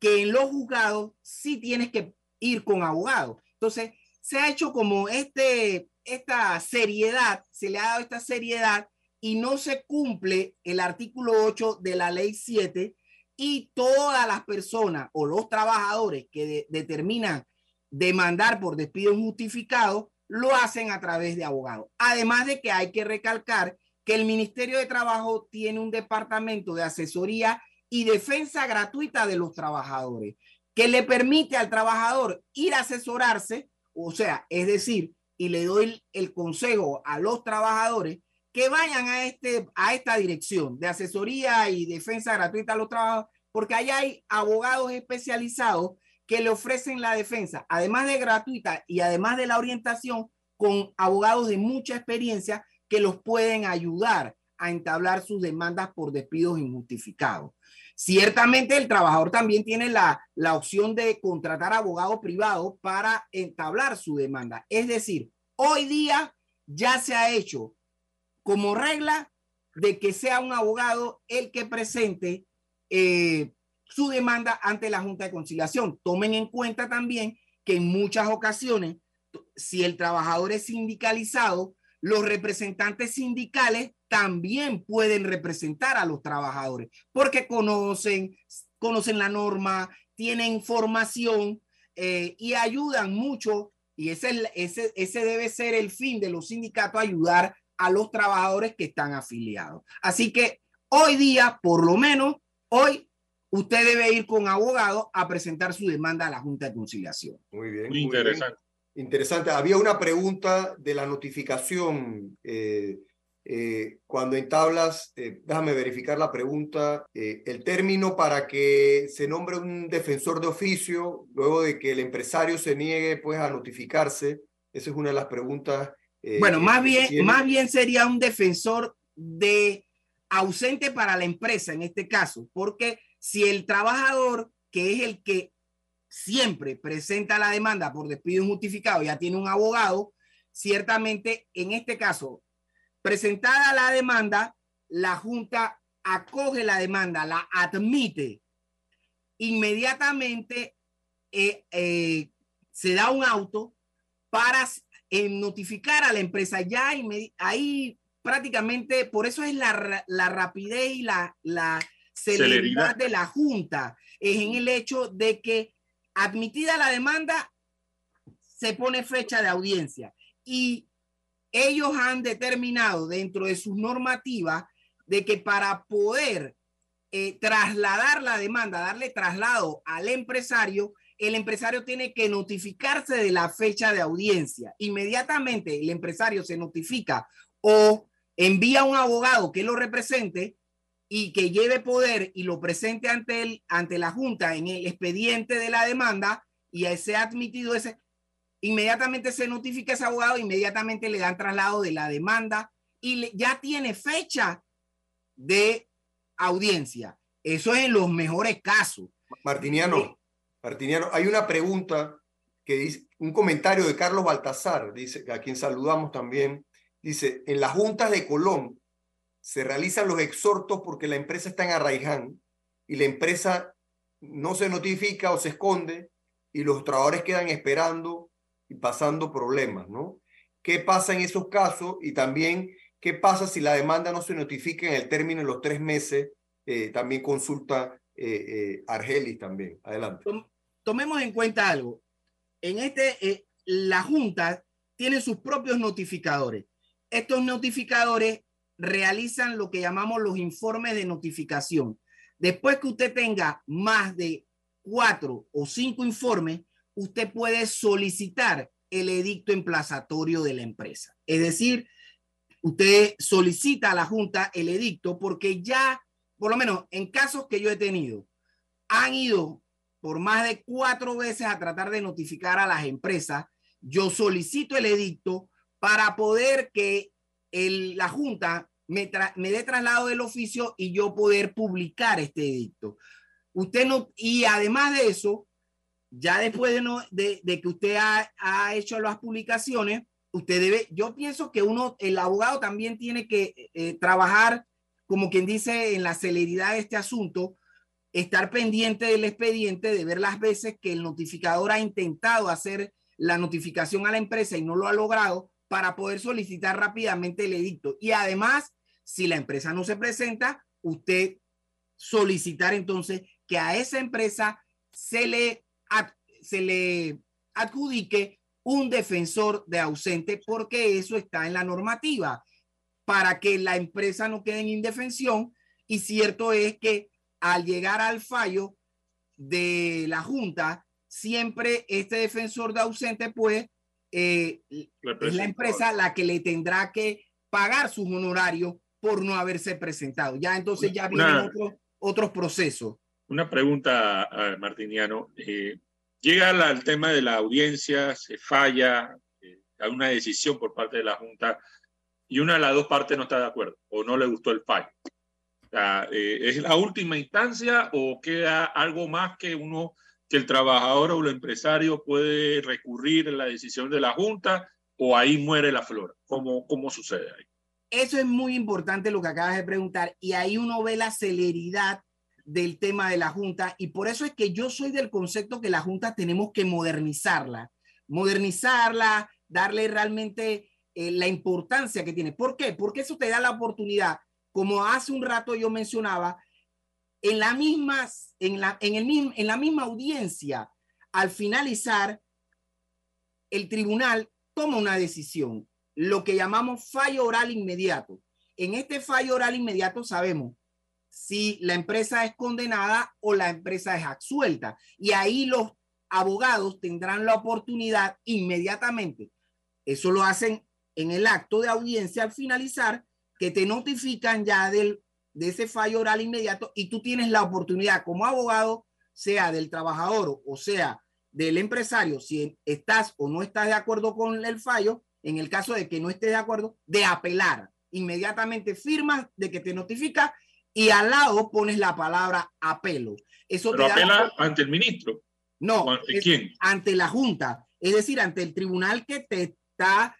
H: que en los juzgados sí tienes que ir con abogado. Entonces, se ha hecho como este, esta seriedad, se le ha dado esta seriedad y no se cumple el artículo 8 de la ley 7 y todas las personas o los trabajadores que determinan demandar por despido injustificado lo hacen a través de abogados. Además de que hay que recalcar que el Ministerio de Trabajo tiene un departamento de asesoría y defensa gratuita de los trabajadores que le permite al trabajador ir a asesorarse, o sea, es decir, y le doy el, consejo a los trabajadores que vayan a, este, a esta dirección de asesoría y defensa gratuita a los trabajadores, porque ahí hay abogados especializados que le ofrecen la defensa, además de gratuita y además de la orientación, con abogados de mucha experiencia que los pueden ayudar a entablar sus demandas por despidos injustificados. Ciertamente el trabajador también tiene la, la opción de contratar abogado privado para entablar su demanda. Es decir, hoy día ya se ha hecho como regla de que sea un abogado el que presente eh, su demanda ante la Junta de Conciliación. Tomen en cuenta también que en muchas ocasiones, si el trabajador es sindicalizado, los representantes sindicales también pueden representar a los trabajadores porque conocen, conocen la norma, tienen formación eh, y ayudan mucho. Y ese, ese, ese debe ser el fin de los sindicatos, ayudar a los trabajadores que están afiliados. Así que hoy día, por lo menos, hoy usted debe ir con abogado a presentar su demanda a la Junta de Conciliación.
F: Muy bien.
G: Muy interesante.
F: Interesante. Había una pregunta de la notificación. Eh, eh, cuando entablas, eh, déjame verificar la pregunta, el término para que se nombre un defensor de oficio luego de que el empresario se niegue pues a notificarse, esa es una de las preguntas.
H: bueno, más bien, más bien sería un defensor de ausente para la empresa en este caso, porque si el trabajador, que es el que siempre presenta la demanda por despido injustificado, ya tiene un abogado, ciertamente en este caso, presentada la demanda, la Junta acoge la demanda, la admite. Inmediatamente eh, eh, se da un auto para eh, notificar a la empresa. Ya ahí prácticamente, por eso es la, la rapidez y la, la celeridad de la Junta, es en el hecho de que admitida la demanda, se pone fecha de audiencia y ellos han determinado dentro de sus normativas de que para poder eh, trasladar la demanda, darle traslado al empresario, el empresario tiene que notificarse de la fecha de audiencia. Inmediatamente el empresario se notifica o envía a un abogado que lo represente y que lleve poder y lo presente ante, el, ante la Junta en el expediente de la demanda y ese admitido ese, inmediatamente se notifica ese abogado, inmediatamente le dan traslado de la demanda y ya tiene fecha de audiencia. Eso es en los mejores casos.
F: Martiniano, Martiniano, hay una pregunta que dice, un comentario de Carlos Baltasar, dice, a quien saludamos también, dice, en las juntas de Colón se realizan los exhortos porque la empresa está en Arraiján y la empresa no se notifica o se esconde y los trabajadores quedan esperando y pasando problemas, ¿no? ¿Qué pasa en esos casos? Y también, ¿qué pasa si la demanda no se notifica en el término de los tres meses? Eh, también consulta eh, eh, Argelis también. Adelante.
H: Tomemos en cuenta algo. En este, la Junta tiene sus propios notificadores. Estos notificadores realizan lo que llamamos los informes de notificación. Después que usted tenga más de cuatro o cinco informes, usted puede solicitar el edicto emplazatorio de la empresa. Es decir, usted solicita a la Junta el edicto porque ya, por lo menos en casos que yo he tenido, han ido por más de cuatro veces a tratar de notificar a las empresas. Yo solicito el edicto para poder que el, la Junta me, me dé traslado del oficio y yo poder publicar este edicto. Usted no, y además de eso, ya después de, no, de, de que usted ha, ha, hecho las publicaciones, usted debe, yo pienso que uno, el abogado también tiene que eh, trabajar, como quien dice, en la celeridad de este asunto, estar pendiente del expediente, de ver las veces que el notificador ha intentado hacer la notificación a la empresa y no lo ha logrado para poder solicitar rápidamente el edicto. Y además, si la empresa no se presenta, usted solicitar entonces que a esa empresa se le, se le adjudique un defensor de ausente porque eso está en la normativa para que la empresa no quede en indefensión. Y cierto es que al llegar al fallo de la Junta, siempre este defensor de ausente, pues, eh, es la empresa la que le tendrá que pagar sus honorarios por no haberse presentado. Ya entonces ya vienen otros procesos.
G: Una pregunta, Martiniano. Eh, llega al tema de la audiencia, se falla, eh, hay una decisión por parte de la Junta y una de las dos partes no está de acuerdo o no le gustó el fallo. Eh, ¿Es la última instancia o queda algo más que uno, que el trabajador o el empresario puede recurrir a la decisión de la Junta o ahí muere la flor? ¿Cómo, cómo sucede ahí?
H: Eso es muy importante lo que acabas de preguntar y ahí uno ve la celeridad del tema de la Junta y por eso es que yo soy del concepto que la Junta tenemos que modernizarla, modernizarla, darle realmente eh, la importancia que tiene. ¿Por qué? Porque eso te da la oportunidad, como hace un rato yo mencionaba, en la misma, en la, en el, en la misma audiencia, al finalizar, el tribunal toma una decisión, lo que llamamos fallo oral inmediato. En este fallo oral inmediato sabemos si la empresa es condenada o la empresa es absuelta. Y ahí los abogados tendrán la oportunidad inmediatamente. Eso lo hacen en el acto de audiencia al finalizar, que te notifican ya del, de ese fallo oral inmediato y tú tienes la oportunidad como abogado, sea del trabajador o sea del empresario, si estás o no estás de acuerdo con el fallo, en el caso de que no estés de acuerdo, de apelar. Inmediatamente firmas de que te notifica y al lado pones la palabra apelo. Eso
G: Pero apela ante el ministro.
H: No, ante quién? Ante la Junta, es decir, ante el tribunal que te está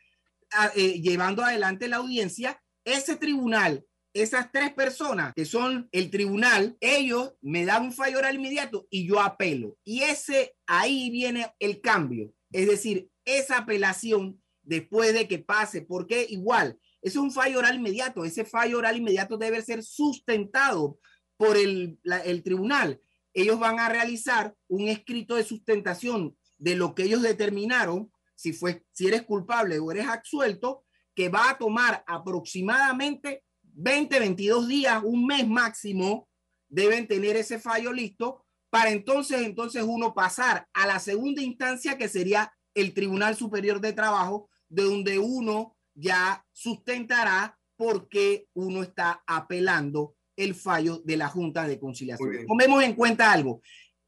H: ah, eh, llevando adelante la audiencia. Ese tribunal, esas tres personas que son el tribunal, ellos me dan un fallo oral inmediato y yo apelo. Y ese ahí viene el cambio. Es decir, esa apelación después de que pase, porque igual es un fallo oral inmediato. Ese fallo oral inmediato debe ser sustentado por el, el tribunal. Ellos van a realizar un escrito de sustentación de lo que ellos determinaron, si, fue, si eres culpable o eres absuelto, que va a tomar aproximadamente 20, 22 días, un mes máximo, deben tener ese fallo listo para entonces, entonces uno pasar a la segunda instancia que sería el Tribunal Superior de Trabajo, de donde uno ya sustentará por qué uno está apelando el fallo de la Junta de Conciliación. Tomemos en cuenta algo.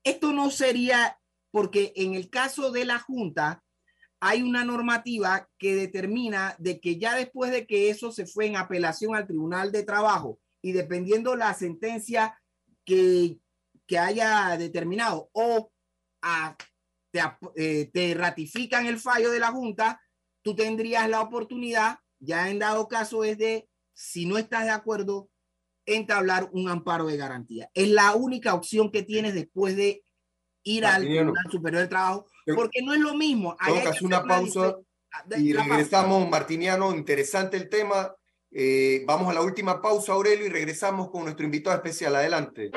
H: Esto no sería porque en el caso de la Junta hay una normativa que determina de que ya después de que eso se fue en apelación al Tribunal de Trabajo y dependiendo la sentencia que, que haya determinado o te, eh, te ratifican el fallo de la Junta, tú tendrías la oportunidad, ya en dado caso es de, si no estás de acuerdo, entablar un amparo de garantía. Es la única opción que tienes después de ir al Tribunal Superior del Trabajo, porque no es lo mismo.
F: Hay que una pausa y regresamos, Martiniano, interesante el tema. Eh, vamos a la última pausa, Aurelio, y regresamos con nuestro invitado especial. Adelante.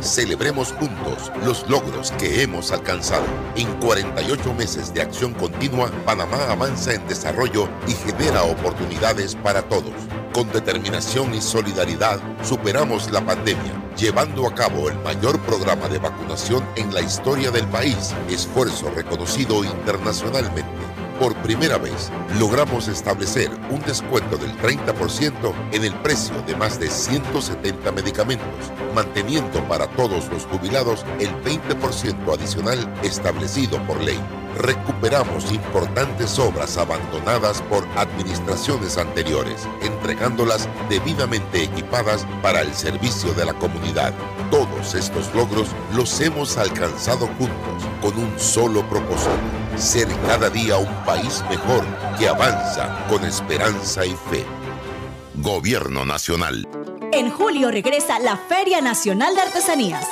C: Celebremos juntos los logros que hemos alcanzado. En 48 meses de acción continua, Panamá avanza en desarrollo y genera oportunidades para todos. Con determinación y solidaridad superamos la pandemia, llevando a cabo el mayor programa de vacunación en la historia del país, esfuerzo reconocido internacionalmente por primera vez, logramos establecer un descuento del 30% en el precio de más de 170 medicamentos, manteniendo para todos los jubilados el 20% adicional establecido por ley. Recuperamos importantes obras abandonadas por administraciones anteriores, entregándolas debidamente equipadas para el servicio de la comunidad. Todos estos logros los hemos alcanzado juntos con un solo propósito ser cada día un país mejor que avanza con esperanza y fe. Gobierno Nacional.
B: En julio regresa la Feria Nacional de Artesanías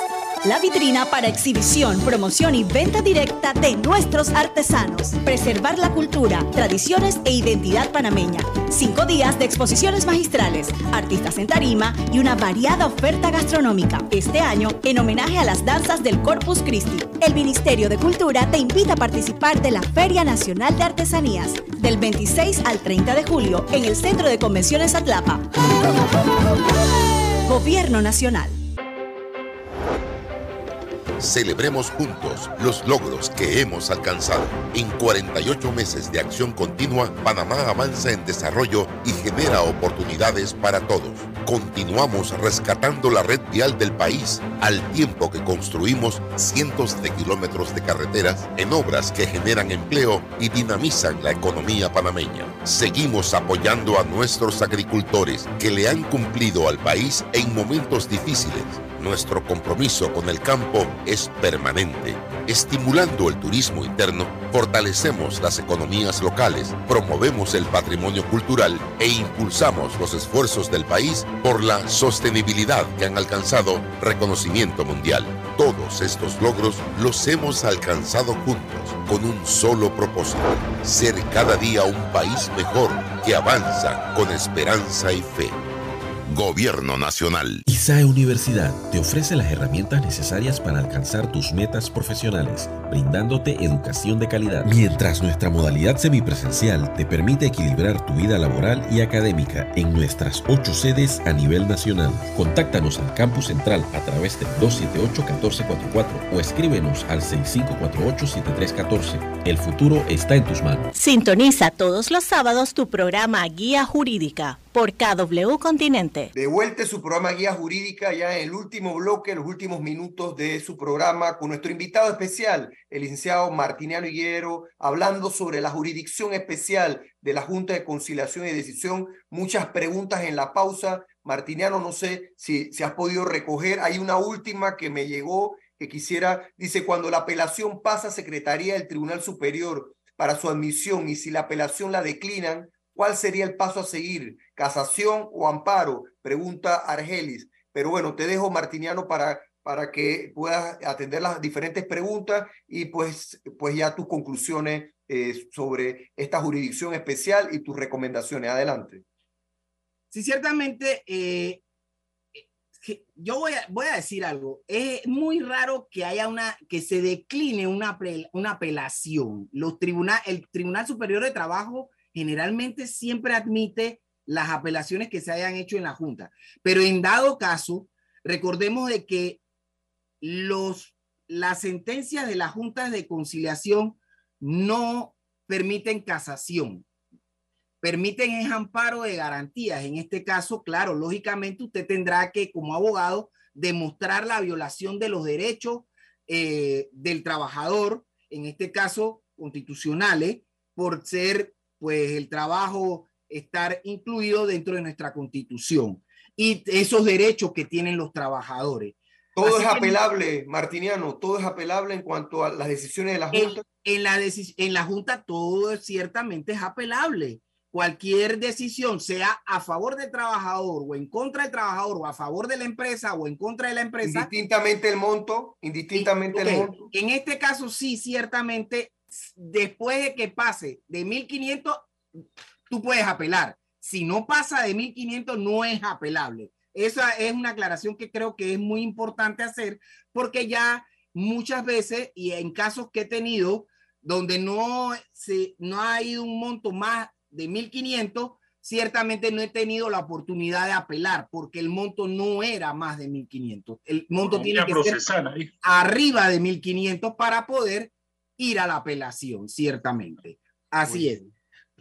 B: la vitrina para exhibición, promoción y venta directa de nuestros artesanos. Preservar la cultura, tradiciones e identidad panameña. Cinco días de exposiciones magistrales, artistas en tarima y una variada oferta gastronómica. Este año, en homenaje a las danzas del Corpus Christi, el Ministerio de Cultura te invita a participar de la Feria Nacional de Artesanías del 26 al 30 de julio en el Centro de Convenciones Atlapa. Gobierno Nacional.
C: Celebremos juntos los logros que hemos alcanzado. En 48 meses de acción continua, Panamá avanza en desarrollo y genera oportunidades para todos. Continuamos rescatando la red vial del país al tiempo que construimos cientos de kilómetros de carreteras en obras que generan empleo y dinamizan la economía panameña. Seguimos apoyando a nuestros agricultores que le han cumplido al país en momentos difíciles nuestro compromiso con el campo es permanente. Estimulando el turismo interno, fortalecemos las economías locales, promovemos el patrimonio cultural e impulsamos los esfuerzos del país por la sostenibilidad que han alcanzado reconocimiento mundial. Todos estos logros los hemos alcanzado juntos con un solo propósito, ser cada día un país mejor que avanza con esperanza y fe. Gobierno Nacional.
D: ISAE Universidad te ofrece las herramientas necesarias para alcanzar tus metas profesionales, brindándote educación de calidad. Mientras nuestra modalidad semipresencial te permite equilibrar tu vida laboral y académica en nuestras ocho sedes a nivel nacional. Contáctanos al campus central a través del 278-1444 o escríbenos al 6548-7314. El futuro está en tus manos.
B: Sintoniza todos los sábados tu programa Guía Jurídica por KW Continente.
F: De vuelta su programa Guía Jurídica, ya en el último bloque, los últimos minutos de su programa, con nuestro invitado especial, el licenciado Martiniano Higuero, hablando sobre la jurisdicción especial de la Junta de Conciliación y Decisión. Muchas preguntas en la pausa. Martiniano, no sé si, si has podido recoger. Hay una última que me llegó que quisiera, dice, cuando la apelación pasa a Secretaría del Tribunal Superior para su admisión y si la apelación la declinan, ¿Cuál sería el paso a seguir? ¿Casación o amparo? Pregunta Argelis. Pero bueno, te dejo, Martiniano, para, para que puedas atender las diferentes preguntas y pues, pues ya tus conclusiones eh, sobre esta jurisdicción especial y tus recomendaciones. Adelante.
H: Sí, ciertamente, eh, yo voy a, voy a decir algo. Es muy raro que haya una, que se decline una, una apelación. Los tribunal, el Tribunal Superior de Trabajo generalmente siempre admite las apelaciones que se hayan hecho en la Junta. Pero en dado caso, recordemos de que los, las sentencias de las juntas de conciliación no permiten casación, permiten el amparo de garantías. En este caso, claro, lógicamente usted tendrá que, como abogado, demostrar la violación de los derechos eh, del trabajador, en este caso constitucionales, por ser pues el trabajo estar incluido dentro de nuestra constitución y esos derechos que tienen los trabajadores.
F: Todo es apelable, Martiniano, todo es apelable en cuanto a las decisiones de la Junta.
H: En, la, en la Junta todo ciertamente es apelable. Cualquier decisión, sea a favor del trabajador o en contra del trabajador o a favor de la empresa o en contra de la empresa.
F: Indistintamente el monto, indistintamente el monto.
H: En este caso sí, ciertamente después de que pase de 1500, tú puedes apelar. Si no pasa de 1500, no es apelable. Esa es una aclaración que creo que es muy importante hacer porque ya muchas veces y en casos que he tenido donde no, se, no ha ido un monto más de 1500, ciertamente no he tenido la oportunidad de apelar porque el monto no era más de 1500. El monto tiene que ser arriba de 1500 para poder ir a la apelación, ciertamente. Así es.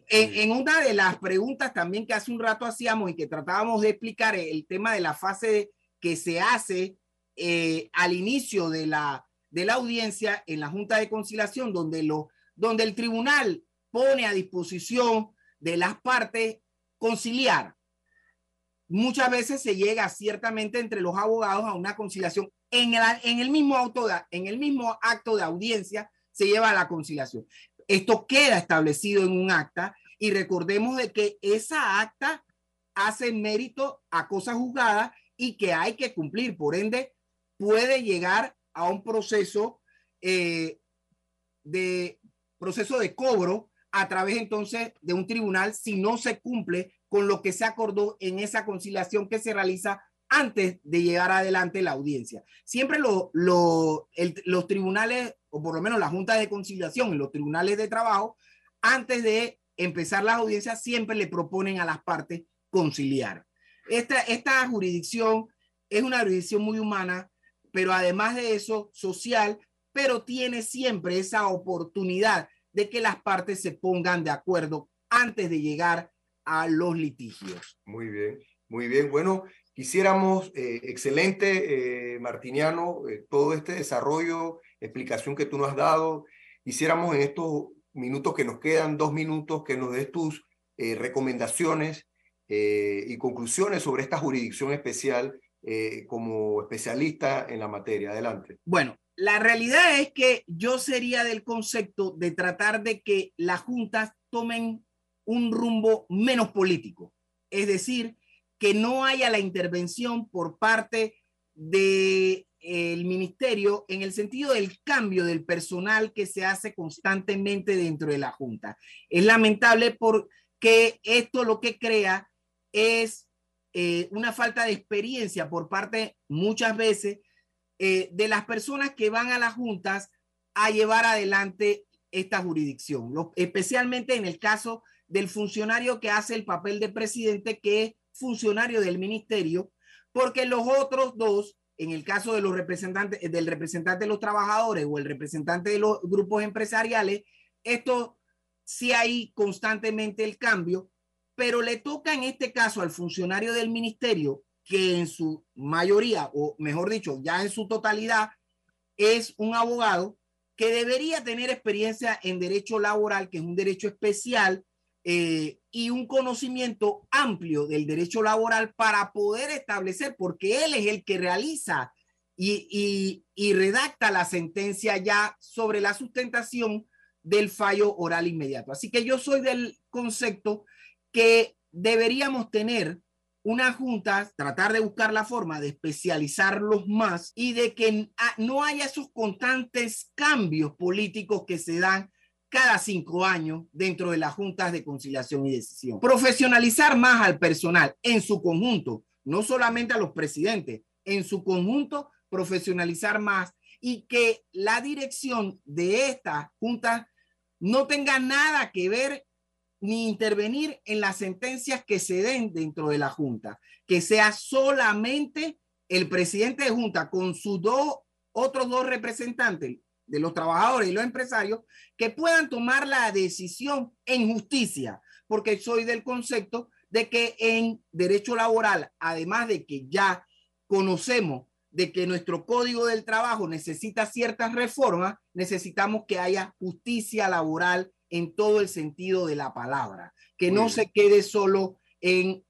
H: En, una de las preguntas también que hace un rato hacíamos y que tratábamos de explicar el tema de la fase que se hace eh, al inicio de la, de la audiencia en la Junta de Conciliación, donde, lo, donde el tribunal pone a disposición de las partes conciliar. Muchas veces se llega ciertamente entre los abogados a una conciliación en el, en el mismo, auto en el mismo acto de audiencia se lleva a la conciliación. Esto queda establecido en un acta y recordemos de que esa acta hace mérito a cosas juzgadas y que hay que cumplir. Por ende, puede llegar a un proceso eh, de proceso de cobro a través entonces de un tribunal si no se cumple con lo que se acordó en esa conciliación que se realiza antes de llegar adelante la audiencia. Siempre lo, los tribunales, o por lo menos la Junta de Conciliación y los tribunales de trabajo, antes de empezar las audiencias, siempre le proponen a las partes conciliar. Esta, esta jurisdicción es una jurisdicción muy humana, pero además de eso, social, pero tiene siempre esa oportunidad de que las partes se pongan de acuerdo antes de llegar a los litigios.
F: Muy bien, muy bien. Bueno, quisiéramos, eh, excelente, eh, Martiniano, eh, todo este desarrollo, explicación que tú nos has dado. Quisiéramos en estos minutos que nos quedan, dos minutos, que nos des tus recomendaciones y conclusiones sobre esta jurisdicción especial como especialista en la materia. Adelante.
H: Bueno, la realidad es que yo sería del concepto de tratar de que las juntas tomen un rumbo menos político, es decir, que no haya la intervención por parte del ministerio en el sentido del cambio del personal que se hace constantemente dentro de la Junta. Es lamentable porque esto lo que crea es eh, una falta de experiencia por parte muchas veces eh, de las personas que van a las juntas a llevar adelante esta jurisdicción, especialmente en el caso del funcionario que hace el papel de presidente, que es funcionario del ministerio, porque los otros dos, en el caso de los representantes, del representante de los trabajadores o el representante de los grupos empresariales, esto sí hay constantemente el cambio, pero le toca en este caso al funcionario del ministerio, que en su mayoría, o mejor dicho, ya en su totalidad, es un abogado que debería tener experiencia en derecho laboral, que es un derecho especial, eh, y un conocimiento amplio del derecho laboral para poder establecer, porque él es el que realiza y, y, redacta la sentencia ya sobre la sustentación del fallo oral inmediato. Así que yo soy del concepto que deberíamos tener una junta, tratar de buscar la forma de especializarlos más y de que no haya esos constantes cambios políticos que se dan cada cinco años dentro de las juntas de conciliación y decisión. Profesionalizar más al personal en su conjunto, no solamente a los presidentes, en su conjunto profesionalizar más y que la dirección de esta junta no tenga nada que ver ni intervenir en las sentencias que se den dentro de la junta, que sea solamente el presidente de junta con sus dos otros dos representantes, de los trabajadores y los empresarios que puedan tomar la decisión en justicia, porque soy del concepto de que en derecho laboral, además de que ya conocemos de que nuestro código del trabajo necesita ciertas reformas, necesitamos que haya justicia laboral en todo el sentido de la palabra, que no se quede solo en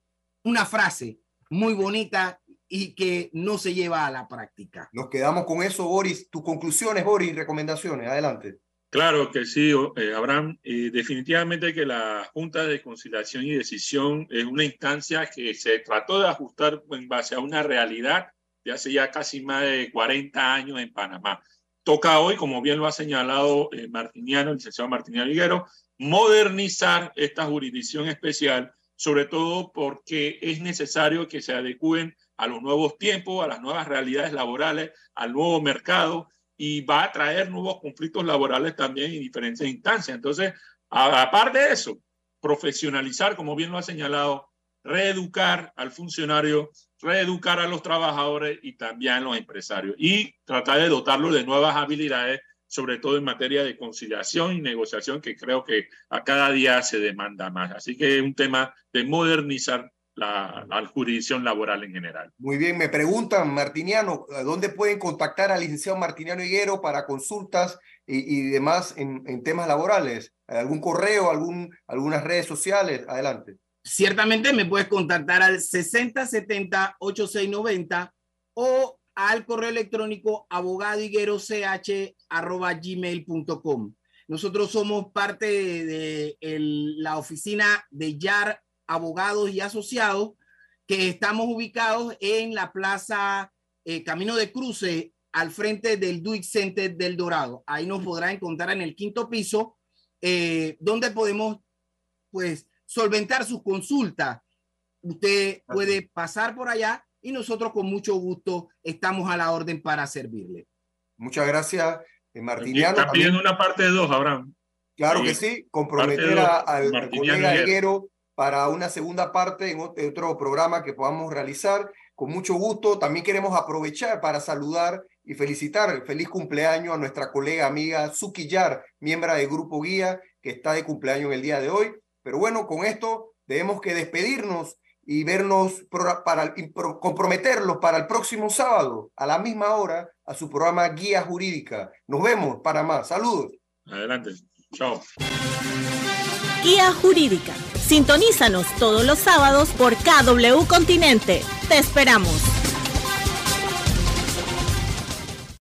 H: una frase muy bonita y que no se lleva a la práctica.
F: Nos quedamos con eso, Boris. Tus conclusiones, Boris, recomendaciones. Adelante.
G: Claro que sí, eh, Abraham. Eh, definitivamente que la Junta de Conciliación y Decisión es una instancia que se trató de ajustar en base a una realidad de hace ya casi más de 40 años en Panamá. Toca hoy, como bien lo ha señalado eh, Martiniano, el licenciado Martiniano Higuero, modernizar esta jurisdicción especial, sobre todo porque es necesario que se adecúen a los nuevos tiempos, a las nuevas realidades laborales, al nuevo mercado y va a traer nuevos conflictos laborales también en diferentes instancias. Entonces, aparte de eso, profesionalizar, como bien lo ha señalado, reeducar al funcionario, reeducar a los trabajadores y también a los empresarios y tratar de dotarlos de nuevas habilidades, sobre todo en materia de conciliación y negociación, que creo que a cada día se demanda más. Así que es un tema de modernizar la, jurisdicción laboral en general.
F: Muy bien, me preguntan, Martiniano, ¿dónde pueden contactar al licenciado Martiniano Higuero para consultas y, demás en, temas laborales? ¿Algún correo, algún, algunas redes sociales? Adelante.
H: Ciertamente me puedes contactar al 6070-8690 o al correo electrónico abogadohigueroch.gmail.com. Nosotros somos parte de, la oficina de YAR abogados y asociados que estamos ubicados en la Plaza eh, Camino de Cruce al frente del Duick Center del Dorado. Ahí nos podrá encontrar en el quinto piso, eh, donde podemos, pues, solventar sus consultas. Usted puede pasar por allá y nosotros con mucho gusto estamos a la orden para servirle.
F: Muchas graras eh, Martiniano.
G: Está pidiendo una parte de dos, Abraham.
F: Claro que sí, comprometer al, colega Higuero para una segunda parte en otro programa que podamos realizar. Con mucho gusto. También queremos aprovechar para saludar y felicitar feliz cumpleaños a nuestra colega amiga Suki Yar, miembro del Grupo Guía, que está de cumpleaños en el día de hoy. Pero bueno, con esto debemos que despedirnos y vernos para comprometerlos para el próximo sábado a la misma hora a su programa Guía Jurídica. Nos vemos para más. Saludos.
G: Adelante. Chao.
B: Guía Jurídica. Sintonízanos todos los sábados por KW Continente. Te esperamos.